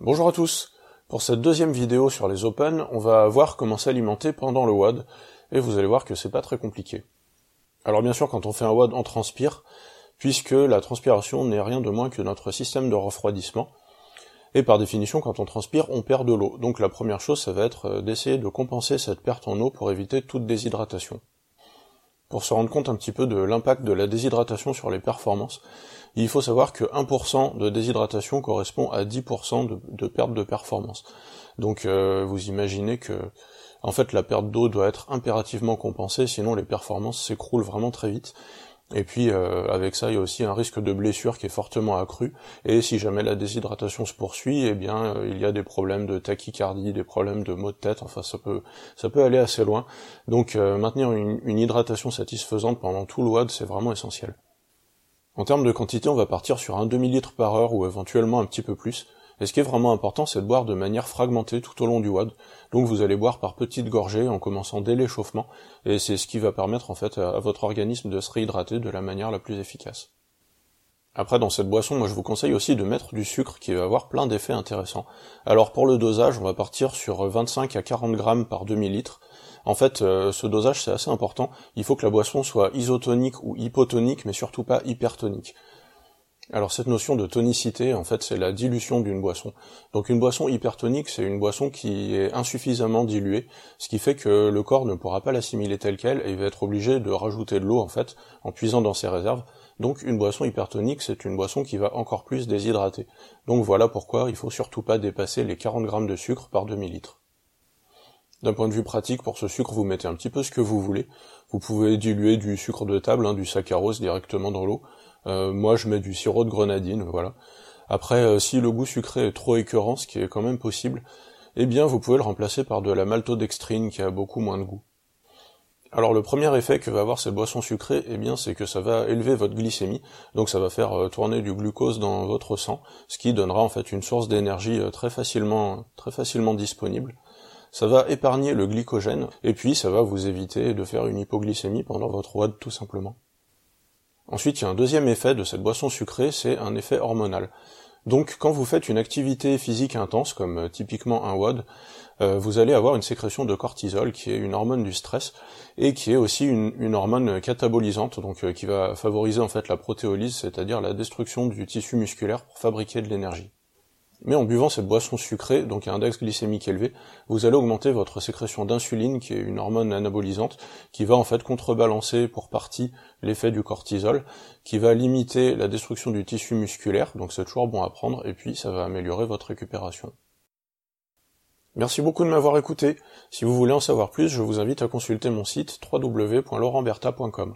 Bonjour à tous. Pour cette deuxième vidéo sur les Open, on va voir comment s'alimenter pendant le WOD, et vous allez voir que c'est pas très compliqué. Alors bien sûr, quand on fait un WOD, on transpire, puisque la transpiration n'est rien de moins que notre système de refroidissement, et par définition, quand on transpire, on perd de l'eau. Donc la première chose, ça va être euh, d'essayer de compenser cette perte en eau pour éviter toute déshydratation. Pour se rendre compte un petit peu de l'impact de la déshydratation sur les performances, il faut savoir que 1% de déshydratation correspond à 10% de, perte de performance. Donc euh, vous imaginez que en fait la perte d'eau doit être impérativement compensée, sinon les performances s'écroulent vraiment très vite. Et puis euh, avec ça, il y a aussi un risque de blessure qui est fortement accru. Et si jamais la déshydratation se poursuit, eh bien euh, il y a des problèmes de tachycardie, des problèmes de maux de tête. Enfin, ça peut ça peut aller assez loin. Donc maintenir une, hydratation satisfaisante pendant tout le c'est vraiment essentiel. En termes de quantité, on va partir sur un demi-litre par heure ou éventuellement un petit peu plus. Et ce qui est vraiment important, c'est de boire de manière fragmentée tout au long du WAD. Donc vous allez boire par petites gorgées en commençant dès l'échauffement, et c'est ce qui va permettre en fait à votre organisme de se réhydrater de la manière la plus efficace. Après, dans cette boisson, moi je vous conseille aussi de mettre du sucre qui va avoir plein d'effets intéressants. Alors pour le dosage, on va partir sur 25 à 40 grammes par demi-litre, en fait, euh, ce dosage c'est assez important. Il faut que la boisson soit isotonique ou hypotonique, mais surtout pas hypertonique. Alors cette notion de tonicité, en fait, c'est la dilution d'une boisson. Donc une boisson hypertonique, c'est une boisson qui est insuffisamment diluée, ce qui fait que le corps ne pourra pas l'assimiler telle qu'elle et il va être obligé de rajouter de l'eau en fait en puisant dans ses réserves. Donc une boisson hypertonique, c'est une boisson qui va encore plus déshydrater. Donc voilà pourquoi il faut surtout pas dépasser les 40 grammes de sucre par demi-litre. D'un point de vue pratique, pour ce sucre, vous mettez un petit peu ce que vous voulez. Vous pouvez diluer du sucre de table, hein, du saccharose directement dans l'eau. Euh, moi, je mets du sirop de grenadine, voilà. Après, euh, si le goût sucré est trop écœurant, ce qui est quand même possible, eh bien, vous pouvez le remplacer par de la maltodextrine qui a beaucoup moins de goût. Alors le premier effet que va avoir cette boisson sucrée, eh bien, c'est que ça va élever votre glycémie, donc ça va faire euh, tourner du glucose dans votre sang, ce qui donnera en fait une source d'énergie très facilement, très facilement disponible ça va épargner le glycogène, et puis ça va vous éviter de faire une hypoglycémie pendant votre WOD tout simplement. Ensuite, il y a un deuxième effet de cette boisson sucrée, c'est un effet hormonal. Donc quand vous faites une activité physique intense, comme euh, typiquement un WOD, euh, vous allez avoir une sécrétion de cortisol, qui est une hormone du stress, et qui est aussi une, hormone catabolisante, donc euh, qui va favoriser en fait la protéolyse, c'est-à-dire la destruction du tissu musculaire pour fabriquer de l'énergie. Mais en buvant cette boisson sucrée, donc un index glycémique élevé, vous allez augmenter votre sécrétion d'insuline, qui est une hormone anabolisante, qui va en fait contrebalancer pour partie l'effet du cortisol, qui va limiter la destruction du tissu musculaire, donc c'est toujours bon à prendre, et puis ça va améliorer votre récupération. Merci beaucoup de m'avoir écouté. Si vous voulez en savoir plus, je vous invite à consulter mon site www.laurentberta.com.